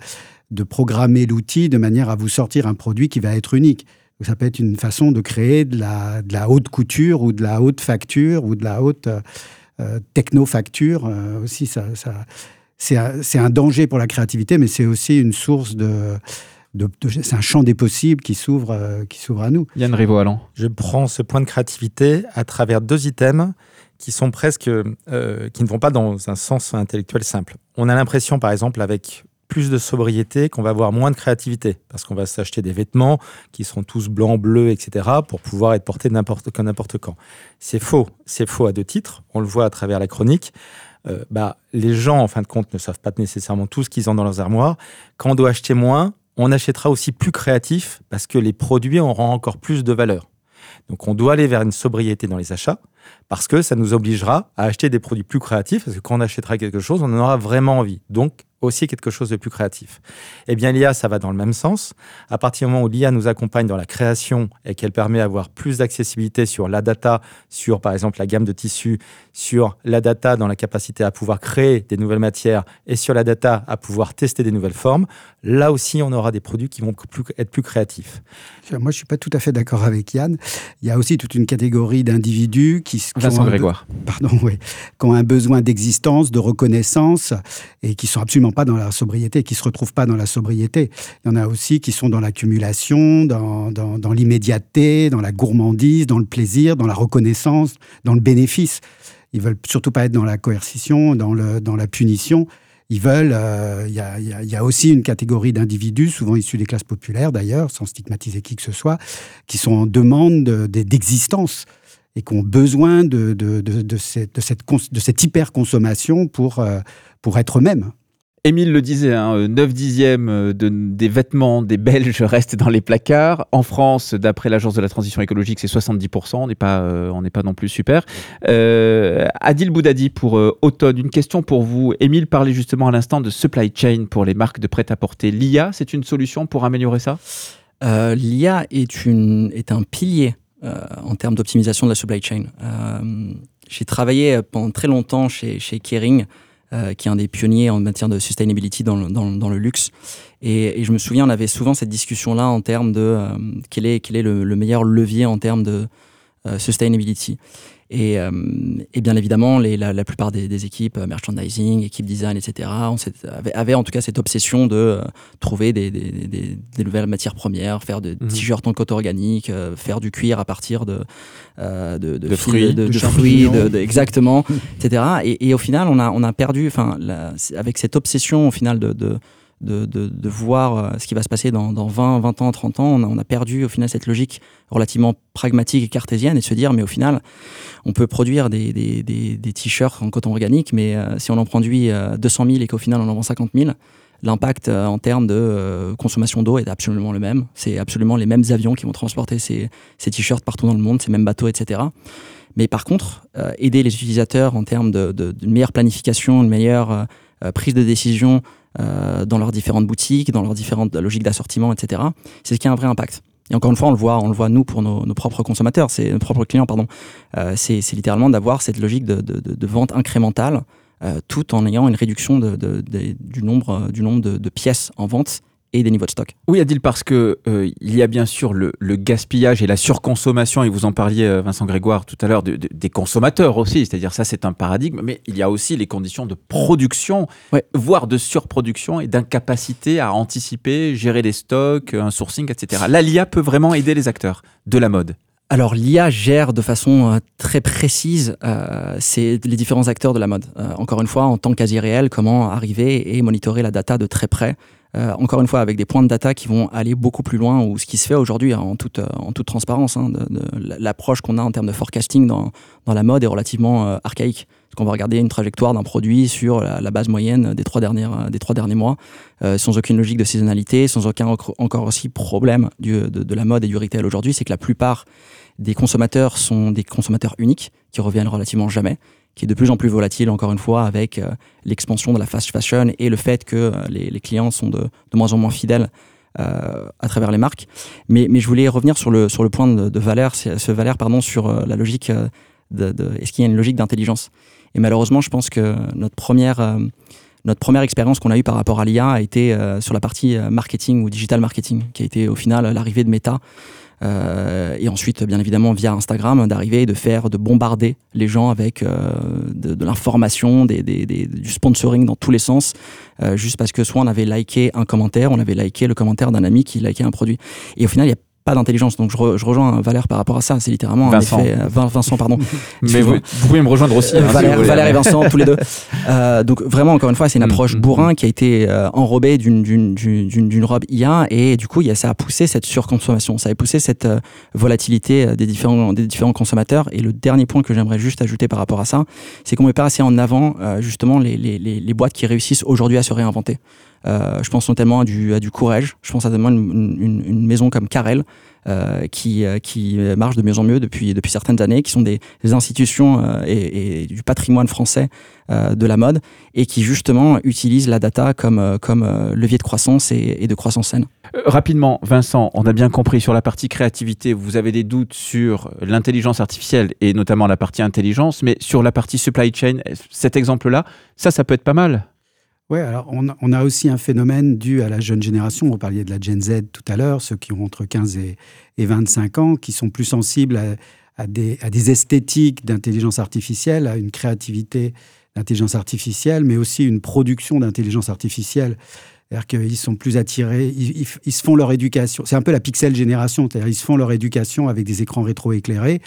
de programmer l'outil de manière à vous sortir un produit qui va être unique. ça peut être une façon de créer de la, de la haute couture ou de la haute facture ou de la haute techno-facture. aussi, ça, ça c'est un, un danger pour la créativité, mais c'est aussi une source de, c'est un champ des possibles qui s'ouvre euh, qui s'ouvre à nous. Yann Rivo-Allan. Je prends ce point de créativité à travers deux items qui sont presque euh, qui ne vont pas dans un sens intellectuel simple. On a l'impression, par exemple, avec plus de sobriété, qu'on va avoir moins de créativité, parce qu'on va s'acheter des vêtements qui seront tous blancs, bleus, etc., pour pouvoir être portés n'importe quand, n'importe quand. C'est faux. C'est faux à deux titres. On le voit à travers la chronique. Euh, bah, les gens, en fin de compte, ne savent pas nécessairement tout ce qu'ils ont dans leurs armoires. Quand on doit acheter moins, on achètera aussi plus créatif parce que les produits auront encore plus de valeur. Donc on doit aller vers une sobriété dans les achats parce que ça nous obligera à acheter des produits plus créatifs parce que quand on achètera quelque chose, on en aura vraiment envie. Donc aussi quelque chose de plus créatif. Eh bien, l'IA, ça va dans le même sens. À partir du moment où l'IA nous accompagne dans la création et qu'elle permet d'avoir plus d'accessibilité sur la data, sur par exemple la gamme de tissus, sur la data dans la capacité à pouvoir créer des nouvelles matières et sur la data à pouvoir tester des nouvelles formes, là aussi, on aura des produits qui vont être plus créatifs. Moi, je ne suis pas tout à fait d'accord avec Yann. Il y a aussi toute une catégorie d'individus qui, Vincent Grégoire. Pardon, oui, qui ont un besoin d'existence, de reconnaissance et qui sont absolument pas dans la sobriété, qui se retrouvent pas dans la sobriété. Il y en a aussi qui sont dans l'accumulation, dans, dans, l'immédiateté, dans la gourmandise, dans le plaisir, dans la reconnaissance, dans le bénéfice. Ils veulent surtout pas être dans la coercition, dans, le, dans la punition. Ils veulent. Euh, il y, a, y, a, aussi une catégorie d'individus, souvent issus des classes populaires d'ailleurs, sans stigmatiser qui que ce soit, qui sont en demande d'existence et qui ont besoin de, de, de, cette, cette, cette hyper-consommation pour, euh, pour être eux-mêmes. Émile le disait, hein, 9 euh, dixièmes euh, de, des vêtements des Belges restent dans les placards. En France, d'après l'Agence de la transition écologique, c'est 70%. On n'est pas, euh, pas non plus super. Adil Boudadi pour Automne, une question pour vous. Émile parlait justement à l'instant de supply chain pour les marques de prêt-à-porter. L'IA, c'est une solution pour améliorer ça? L'IA est, est un pilier en termes d'optimisation de la supply chain. J'ai travaillé pendant très longtemps chez, chez Kering. Euh, qui est un des pionniers en matière de sustainability dans le, dans, dans le luxe. Et, et, je me souviens, on avait souvent cette discussion-là en termes de euh, quel est, quel est le, le, meilleur levier en termes de euh, sustainability. Et, euh, et, bien évidemment, les, la, la, plupart des, des, équipes euh, merchandising, équipes design, etc., on avait, avait, en tout cas cette obsession de euh, trouver des, des, des, nouvelles matières premières, faire des mhm. t-shirts en coton organique, faire du cuir à partir de, de, de, de, fruits, de, fruits exactement, etc. Et, et, au final, on a, on a perdu, enfin, avec cette obsession au final de, de, de, de, voir euh, ce qui va se passer dans, dans 20, 20 ans, 30 ans. On a, on a, perdu au final cette logique relativement pragmatique et cartésienne et se dire, mais au final, on peut produire des, des, des, des t-shirts en coton organique, mais euh, si on en produit euh, 200 000 et qu'au final on en vend 50 000, l'impact euh, en termes de consommation d'eau est absolument le même. C'est absolument les mêmes avions qui vont transporter ces, ces t-shirts partout dans le monde, ces mêmes bateaux, etc. Mais par contre, aider les utilisateurs en termes d'une de, de, meilleure planification, une meilleure prise de décision, euh, dans leurs différentes boutiques, dans leurs différentes logiques d'assortiment, etc. C'est ce qui a un vrai impact. Et encore une fois, on le voit, on le voit nous pour nos, propres consommateurs, c'est nos propres clients, pardon. Euh, c'est littéralement d'avoir cette logique de, vente incrémentale, euh, tout en ayant une réduction du nombre, du nombre de, pièces en vente et des niveaux de stock. Oui, Adil, parce que euh, il y a bien sûr le, le, gaspillage et la surconsommation, et vous en parliez, euh, Vincent Grégoire, tout à l'heure, de, de, des consommateurs aussi, c'est-à-dire ça c'est un paradigme, mais il y a aussi les conditions de production, ouais. voire de surproduction et d'incapacité à anticiper, gérer les stocks, un sourcing, etc. Là, l'IA peut vraiment aider les acteurs de la mode. Alors l'IA gère de façon euh, très précise euh, les différents acteurs de la mode. Euh, encore une fois, en temps quasi réel, comment arriver et monitorer la data de très près euh, encore une fois, avec des points de data qui vont aller beaucoup plus loin, ou ce qui se fait aujourd'hui hein, en, toute, euh, en toute transparence. Hein, L'approche qu'on a en termes de forecasting dans, la mode est relativement euh, archaïque. Parce qu'on va regarder une trajectoire d'un produit sur la, base moyenne des trois, derniers mois, sans aucune logique de saisonnalité, sans aucun encore aussi problème de, de la mode et du retail aujourd'hui, c'est que la plupart des consommateurs sont des consommateurs uniques, qui reviennent relativement jamais qui est de plus en plus volatile, encore une fois, avec euh, l'expansion de la fast fashion et le fait que euh, les, clients sont de, de, moins en moins fidèles euh, à travers les marques. Mais, mais, je voulais revenir sur le, sur le point de, de Valère, ce Valère pardon, sur la logique de, est-ce qu'il y a une logique d'intelligence? Et malheureusement, je pense que notre première, notre première expérience qu'on a eue par rapport à l'IA a été sur la partie marketing ou digital marketing, qui a été au final l'arrivée de Meta et ensuite, bien évidemment, via Instagram, d'arriver et de faire, de bombarder les gens avec euh, de, l'information, des, du sponsoring dans tous les sens, euh, juste parce que soit on avait liké un commentaire, on avait liké le commentaire d'un ami qui likait un produit. Et au final, il y a pas d'intelligence. Donc je, rejoins Valère par rapport à ça. C'est littéralement Vincent. un effet. Vincent, pardon. Mais vous, pouvez me rejoindre aussi. Hein, Valère, et Vincent, tous les deux. Euh, donc vraiment, encore une fois, c'est une mm, approche mm, bourrin mm. qui a été euh, enrobée d'une robe IA et du coup, y a, ça a poussé cette surconsommation. Ça a poussé cette euh, volatilité des différents, des différents consommateurs. Et le dernier point que j'aimerais juste ajouter par rapport à ça, c'est qu'on met pas assez en avant justement les, les, les, les boîtes qui réussissent aujourd'hui à se réinventer. Euh, je pense notamment à du, à du courage. Je pense à une, une, une maison comme Carrel, euh, qui, euh, qui marche de mieux en mieux depuis, depuis certaines années, qui sont des, institutions euh, et, du patrimoine français de la mode, et qui justement utilisent la data comme, comme levier de croissance et de croissance saine. rapidement, Vincent, on a bien compris sur la partie créativité, vous avez des doutes sur l'intelligence artificielle et notamment la partie intelligence, mais sur la partie supply chain, cet exemple-là, ça, ça peut être pas mal oui, alors on, a aussi un phénomène dû à la jeune génération. Vous parliez de la Gen Z tout à l'heure, ceux qui ont entre 15 et, 25 ans, qui sont plus sensibles à, des, esthétiques d'intelligence artificielle, à une créativité d'intelligence artificielle, mais aussi une production d'intelligence artificielle. C'est-à-dire qu'ils sont plus attirés, ils, se font leur éducation. C'est un peu la pixel génération, c'est-à-dire ils se font leur éducation avec des écrans rétro-éclairés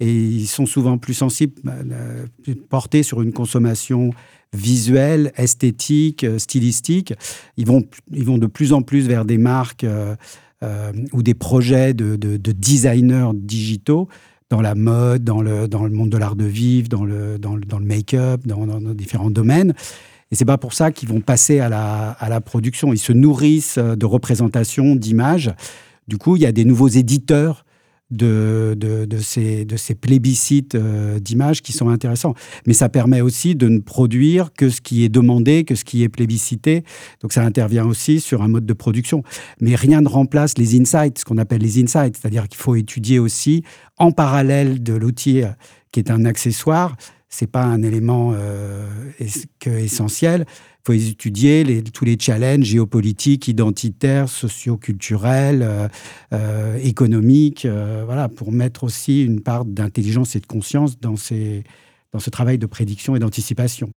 et ils sont souvent plus sensibles, euh, portés sur une consommation visuelle, esthétique, euh, stylistique. Ils vont, ils vont de plus en plus vers des marques euh, ou des projets de, designers digitaux dans la mode, dans le, dans le monde de l'art de vivre, dans le, dans le, dans le make-up, dans, dans, différents domaines. Et c'est pas pour ça qu'ils vont passer à la, à la production. Ils se nourrissent de représentations, d'images. Du coup, il y a des nouveaux éditeurs de, de, ces, de ces plébiscites euh, d'images qui sont intéressants. Mais ça permet aussi de ne produire que ce qui est demandé, que ce qui est plébiscité. Donc ça intervient aussi sur un mode de production. Mais rien ne remplace les insights, ce qu'on appelle les insights. C'est-à-dire qu'il faut étudier aussi en parallèle de l'outil euh, qui est un accessoire. C'est pas un élément euh, essentiel il faut étudier tous les challenges géopolitiques, identitaires, socioculturels, euh, euh, économiques, euh, voilà, pour mettre aussi une part d'intelligence et de conscience dans, dans ce travail de prédiction et d'anticipation.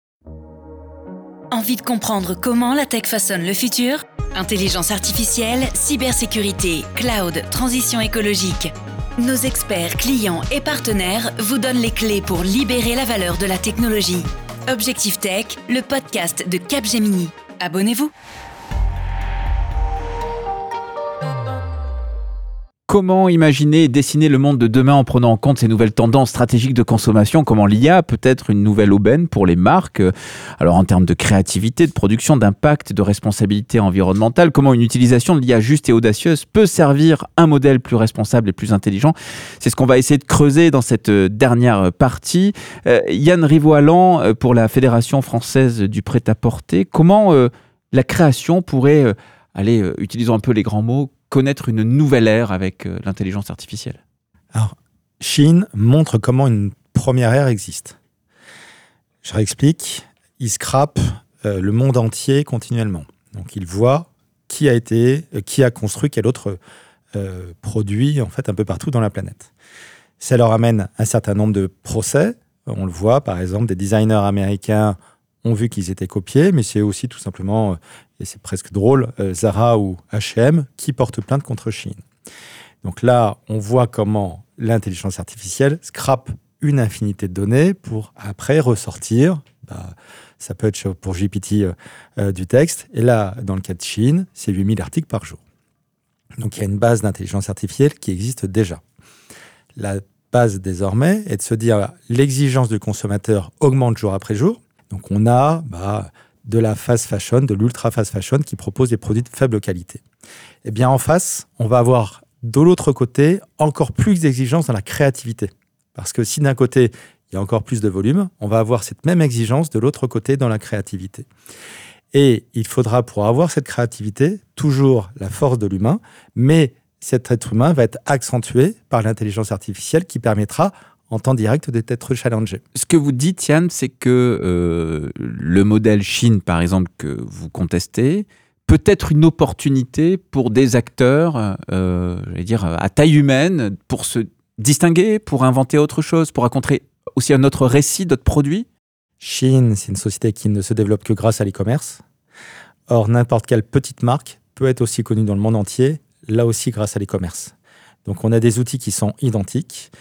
Envie de comprendre comment la tech façonne le futur? Intelligence artificielle, cybersécurité, cloud, transition écologique. Nos experts, clients et partenaires vous donnent les clés pour libérer la valeur de la technologie. Objectif Tech, le podcast de Capgemini. Abonnez-vous. Comment imaginer et dessiner le monde de demain en prenant en compte ces nouvelles tendances stratégiques de consommation Comment l'IA peut être une nouvelle aubaine pour les marques Alors en termes de créativité, de production, d'impact, de responsabilité environnementale, comment une utilisation de l'IA juste et audacieuse peut servir un modèle plus responsable et plus intelligent C'est ce qu'on va essayer de creuser dans cette euh, dernière partie. Euh, Yann Rivoalan euh, pour la Fédération française du prêt-à-porter. Comment la création pourrait, allez, utilisons un peu les grands mots, connaître une nouvelle ère avec euh, l'intelligence artificielle Alors, Chine montre comment une première ère existe. Je réexplique. Il scrape euh, le monde entier continuellement. Donc, il voit qui a été, euh, qui a construit quel autre produit en fait un peu partout dans la planète. Ça leur amène un certain nombre de procès. On le voit, par exemple, des designers américains ont vu qu'ils étaient copiés, mais c'est aussi tout simplement et c'est presque drôle, euh, Zara ou H&M qui portent plainte contre Chine. Donc là, on voit comment l'intelligence artificielle scrape une infinité de données pour après ressortir. Bah, ça peut être pour GPT euh, euh, du texte. Et là, dans le cas de Chine, c'est 8000 articles par jour. Donc il y a une base d'intelligence artificielle qui existe déjà. La base désormais est de se dire l'exigence du consommateur augmente jour après jour. Donc on a bah, de la fast fashion, de l'ultra fast fashion qui propose des produits de faible qualité. Eh bien, en face, on va avoir de l'autre côté encore plus d'exigences dans la créativité. Parce que si d'un côté, il y a encore plus de volume, on va avoir cette même exigence de l'autre côté dans la créativité. Et il faudra, pour avoir cette créativité, toujours la force de l'humain, mais cet être humain va être accentué par l'intelligence artificielle qui permettra en temps direct d'être challengé. Ce que vous dites, Yann, c'est que euh, le modèle Chine, par exemple, que vous contestez, peut-être une opportunité pour des acteurs, euh, dire, à taille humaine, pour se distinguer, pour inventer autre chose, pour raconter aussi un autre récit, d'autres produits Chine, c'est une société qui ne se développe que grâce à l'e-commerce. Or, n'importe quelle petite marque peut être aussi connue dans le monde entier, là aussi grâce à l'e-commerce. Donc, on a des outils qui sont identiques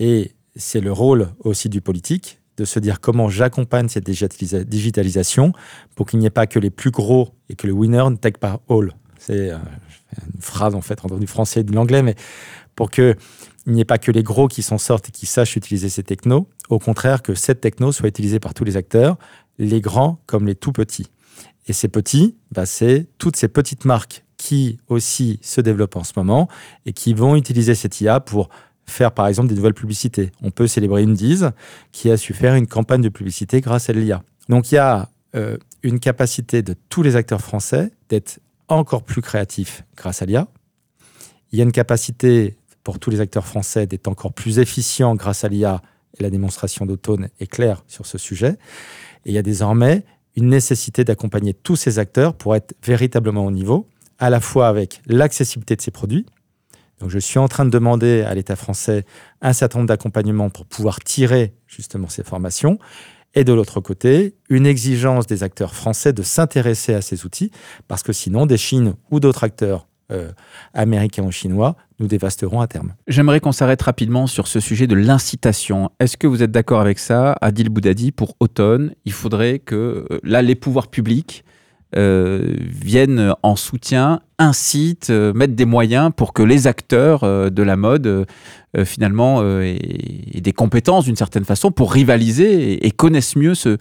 et c'est le rôle aussi du politique de se dire comment j'accompagne cette digitalisation pour qu'il n'y ait pas que les plus gros et que le winner ne take pas all. C'est euh, une phrase en fait entre du français et de l'anglais, mais pour que il n'y ait pas que les gros qui s'en sortent et qui sachent utiliser ces technos. Au contraire, que cette techno soit utilisée par tous les acteurs, les grands comme les tout petits. Et ces petits, bah, c'est toutes ces petites marques qui aussi se développent en ce moment et qui vont utiliser cette IA pour faire par exemple des nouvelles publicités. On peut célébrer Indies qui a su faire une campagne de publicité grâce à l'IA. Donc il y a euh, une capacité de tous les acteurs français d'être encore plus créatifs grâce à l'IA. Il y a une capacité pour tous les acteurs français d'être encore plus efficients grâce à l'IA et la démonstration d'autone est claire sur ce sujet. Et il y a désormais une nécessité d'accompagner tous ces acteurs pour être véritablement au niveau, à la fois avec l'accessibilité de ces produits, donc je suis en train de demander à l'État français un certain nombre d'accompagnements pour pouvoir tirer justement ces formations. Et de l'autre côté, une exigence des acteurs français de s'intéresser à ces outils, parce que sinon, des Chines ou d'autres acteurs euh, américains ou chinois nous dévasteront à terme. J'aimerais qu'on s'arrête rapidement sur ce sujet de l'incitation. Est-ce que vous êtes d'accord avec ça, Adil Boudadi, pour automne Il faudrait que, euh, là, les pouvoirs publics viennent en soutien, incitent, euh, mettent des moyens pour que les acteurs euh, de la mode finalement aient, des compétences d'une certaine façon pour rivaliser et, connaissent mieux ce,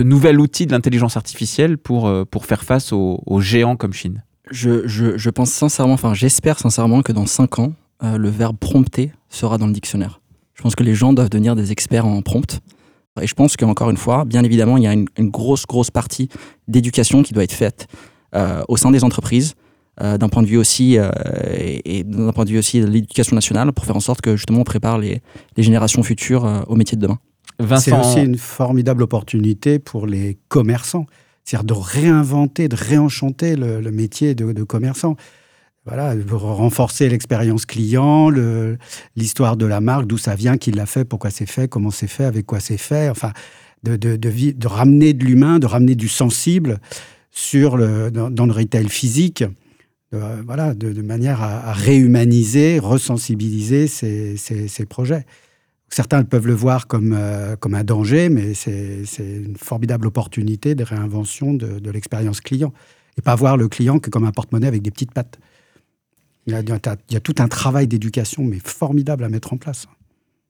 nouvel outil de l'intelligence artificielle pour, pour faire face aux, géants comme Chine. Je, je, je, pense sincèrement, enfin j'espère sincèrement que dans 5 ans, le verbe prompter sera dans le dictionnaire. Je pense que les gens doivent devenir des experts en prompt. Et je pense qu'encore une fois, bien évidemment, il y a une, grosse, grosse partie d'éducation qui doit être faite euh, au sein des entreprises, euh, d'un point de vue aussi, euh, et, d'un point de vue aussi de l'éducation nationale, pour faire en sorte que justement on prépare les, générations futures au métier de demain. C'est aussi une formidable opportunité pour les commerçants, c'est-à-dire de réinventer, de réenchanter le, métier de, de commerçant voilà, renforcer l'expérience client, l'histoire de la marque, d'où ça vient, qui l'a fait, pourquoi c'est fait, comment c'est fait, avec quoi c'est fait, enfin, de, de, de, ramener de l'humain, de ramener du sensible sur dans, le retail physique, voilà, de, manière à, réhumaniser, resensibiliser ces, ces, projets. Certains peuvent le voir comme, euh, comme un danger, mais c'est une formidable opportunité de réinvention de l'expérience client. Et pas voir le client que comme un porte-monnaie avec des petites pattes. Il y, a, tout un travail d'éducation, mais formidable à mettre en place.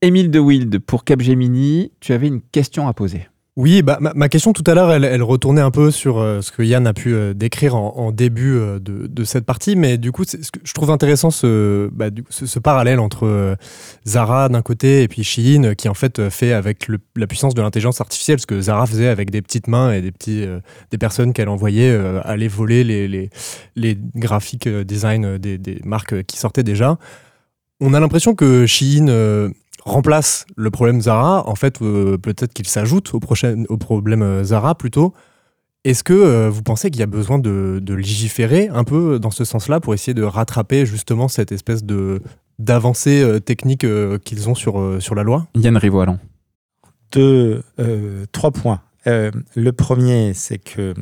Émile de Wild, pour Capgemini, tu avais une question à poser. Oui, bah, ma, question tout à l'heure, elle, retournait un peu sur euh, ce que Yann a pu euh, décrire en, début euh, de, cette partie, mais du coup, ce que je trouve intéressant ce, bah, ce, parallèle entre Zara d'un côté et puis Shein, qui en fait fait avec la puissance de l'intelligence artificielle, ce que Zara faisait avec des petites mains et des, petits, des personnes qu'elle envoyait aller voler les, les, les graphiques design des, des, marques qui sortaient déjà. On a l'impression que Shein remplace le problème Zara, en fait, euh, peut-être qu'il s'ajoute au, prochain, au problème euh, Zara plutôt. Est-ce que euh, vous pensez qu'il y a besoin de, légiférer un peu dans ce sens-là pour essayer de rattraper justement cette espèce de d'avancée technique qu'ils ont sur, sur la loi? Yann Rivoalon. Deux, trois points. le premier, c'est que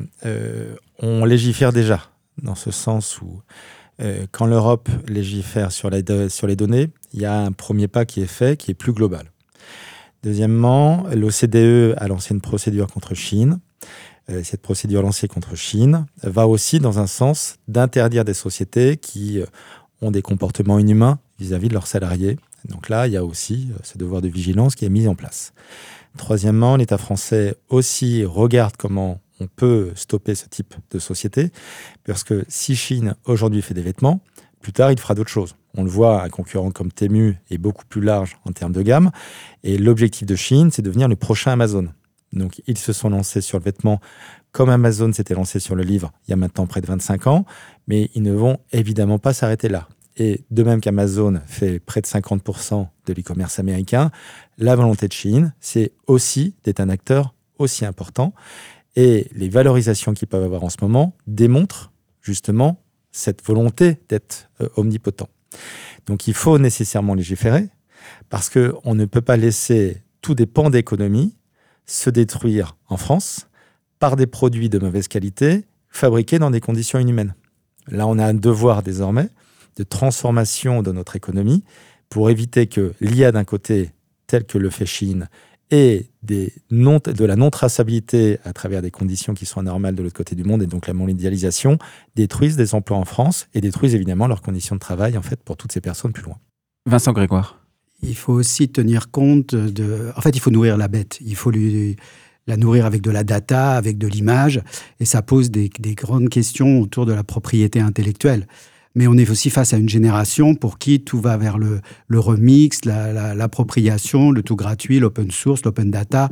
on légifère déjà, dans ce sens où quand l'Europe légifère sur, les données, il y a un premier pas qui est fait, qui est plus global. Deuxièmement, l'OCDE a lancé une procédure contre Chine. Euh, cette procédure lancée contre Chine va aussi dans un sens d'interdire des sociétés qui euh, ont des comportements inhumains vis-à-vis de leurs salariés. Donc là, il y a aussi euh, ce devoir de vigilance qui est mis en place. Troisièmement, l'État français aussi regarde comment on peut stopper ce type de société, parce que si Chine aujourd'hui fait des vêtements, plus tard, il fera d'autres choses. On le voit, un concurrent comme Temu est beaucoup plus large en termes de gamme. Et l'objectif de Chine, c'est de devenir le prochain Amazon. Donc, ils se sont lancés sur le vêtement comme Amazon s'était lancé sur le livre il y a maintenant près de 25 ans. Mais ils ne vont évidemment pas s'arrêter là. Et de même qu'Amazon fait près de 50% de l'e-commerce américain, la volonté de Chine, c'est aussi d'être un acteur aussi important. Et les valorisations qu'ils peuvent avoir en ce moment démontrent justement cette volonté d'être euh, omnipotent. Donc il faut nécessairement légiférer parce qu'on ne peut pas laisser tous des pans d'économie se détruire en France par des produits de mauvaise qualité fabriqués dans des conditions inhumaines. Là, on a un devoir désormais de transformation de notre économie pour éviter que l'IA d'un côté, tel que le fait Chine, et des non, de la non-traçabilité à travers des conditions qui sont anormales de l'autre côté du monde, et donc la mondialisation, détruisent des emplois en France et détruisent évidemment leurs conditions de travail en fait pour toutes ces personnes plus loin. Vincent Grégoire. Il faut aussi tenir compte de... En fait, il faut nourrir la bête. Il faut lui la nourrir avec de la data, avec de l'image, et ça pose des, des, grandes questions autour de la propriété intellectuelle mais on est aussi face à une génération pour qui tout va vers le, remix, l'appropriation, le tout gratuit, l'open source, l'open data,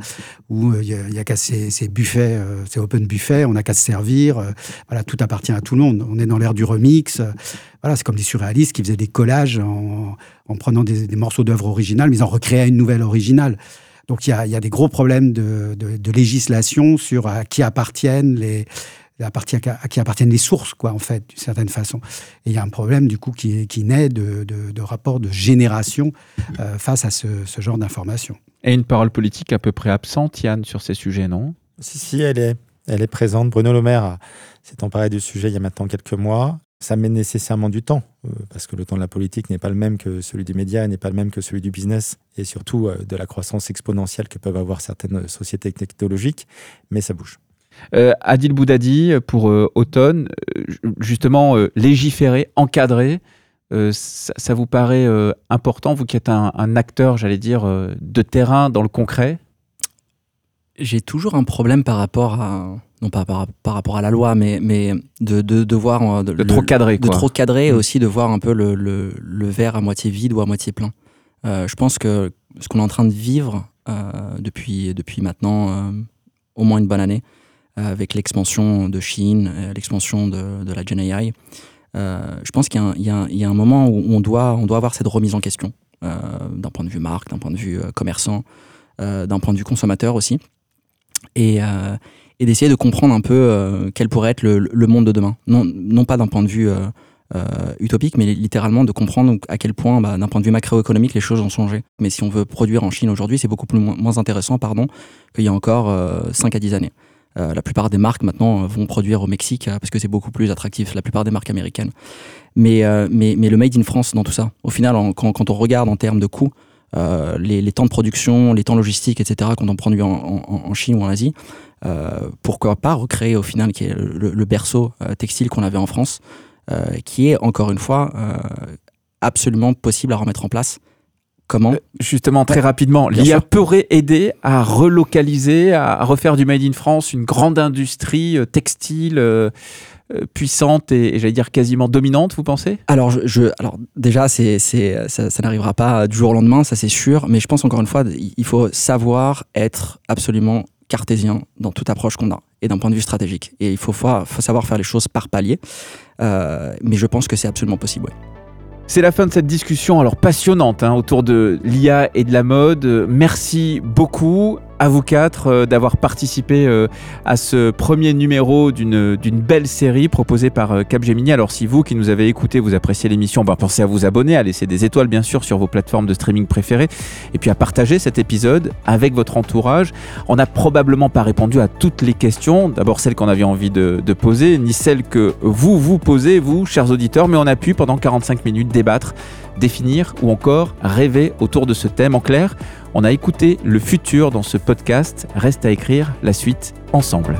où euh, il n'y a, qu'à ces, buffets, euh, ces open buffets, on n'a qu'à se servir. Euh, voilà, tout appartient à tout le monde. On est dans l'ère du remix. voilà, c'est comme des surréalistes qui faisaient des collages en, en prenant des, morceaux d'œuvres originales, mais en recréaient une nouvelle originale. Donc il y a, des gros problèmes de législation sur à qui appartiennent les à, qui appartiennent les sources, quoi, en fait, d'une certaine façon. Et il y a un problème, du coup, qui, qui naît de, de, rapports de génération euh, face à ce, genre d'informations. Et une parole politique à peu près absente, Yann, sur ces sujets, non? Si, si, elle est, elle est présente. Bruno Le Maire s'est emparé du sujet il y a maintenant quelques mois. Ça met nécessairement du temps, euh, parce que le temps de la politique n'est pas le même que celui du média, n'est pas le même que celui du business, et surtout euh, de la croissance exponentielle que peuvent avoir certaines sociétés technologiques, mais ça bouge. Euh, Adil Boudadi, pour euh, automne, euh, justement, légiférer, encadrer, ça, vous paraît important, vous qui êtes un, acteur, j'allais dire, de terrain dans le concret? J'ai toujours un problème par rapport à, non pas par, rapport à la loi, mais, mais de, de, de voir... De, trop cadrer, De trop cadrer et mmh. aussi de voir un peu le, le, le, verre à moitié vide ou à moitié plein. je pense que ce qu'on est en train de vivre depuis, depuis maintenant au moins une bonne année, euh, avec l'expansion de Chine, euh, l'expansion de, de, la Gen AI. Euh, je pense qu'il y, a un moment où on doit, on doit avoir cette remise en question, d'un point de vue marque, d'un point de vue commerçant, d'un point de vue consommateur aussi, et, d'essayer de comprendre un peu quel pourrait être le, monde de demain. Non, non pas d'un point de vue utopique, mais littéralement de comprendre à quel point, bah, d'un point de vue macroéconomique, les choses ont changé. Mais si on veut produire en Chine aujourd'hui, c'est beaucoup plus, moins intéressant qu'il y a encore 5 à 10 années. Euh, la plupart des marques maintenant euh, vont produire au Mexique euh, parce que c'est beaucoup plus attractif, la plupart des marques américaines. Mais, mais, mais, le Made in France dans tout ça, au final, quand, quand, on regarde en termes de coûts, les, temps de production, les temps logistiques, etc., quand on produit en, en, en Chine ou en Asie, pourquoi pas recréer au final le berceau textile qu'on avait en France, qui est encore une fois absolument possible à remettre en place Comment euh, Justement, très rapidement, l'IA pourrait aider à relocaliser, à refaire du Made in France une grande industrie euh, textile euh, puissante et, j'allais dire quasiment dominante, vous pensez? Alors, je, alors, déjà, c'est, c'est, ça, n'arrivera pas du jour au lendemain, ça c'est sûr, mais je pense encore une fois, il faut savoir être absolument cartésien dans toute approche qu'on a et d'un point de vue stratégique. Et il faut, faut, savoir faire les choses par palier, mais je pense que c'est absolument possible. C'est la fin de cette discussion alors passionnante hein, autour de l'IA et de la mode. Merci beaucoup à vous quatre euh, d'avoir participé euh, à ce premier numéro d'une belle série proposée par euh, Capgemini. Alors si vous qui nous avez écouté, vous appréciez l'émission, bah, pensez à vous abonner, à laisser des étoiles bien sûr sur vos plateformes de streaming préférées et puis à partager cet épisode avec votre entourage. On n'a probablement pas répondu à toutes les questions, d'abord celles qu'on avait envie de poser, ni celles que vous vous posez, vous, chers auditeurs, mais on a pu pendant 45 minutes débattre, définir ou encore rêver autour de ce thème. En clair, on a écouté le futur dans ce podcast. Reste à écrire la suite ensemble.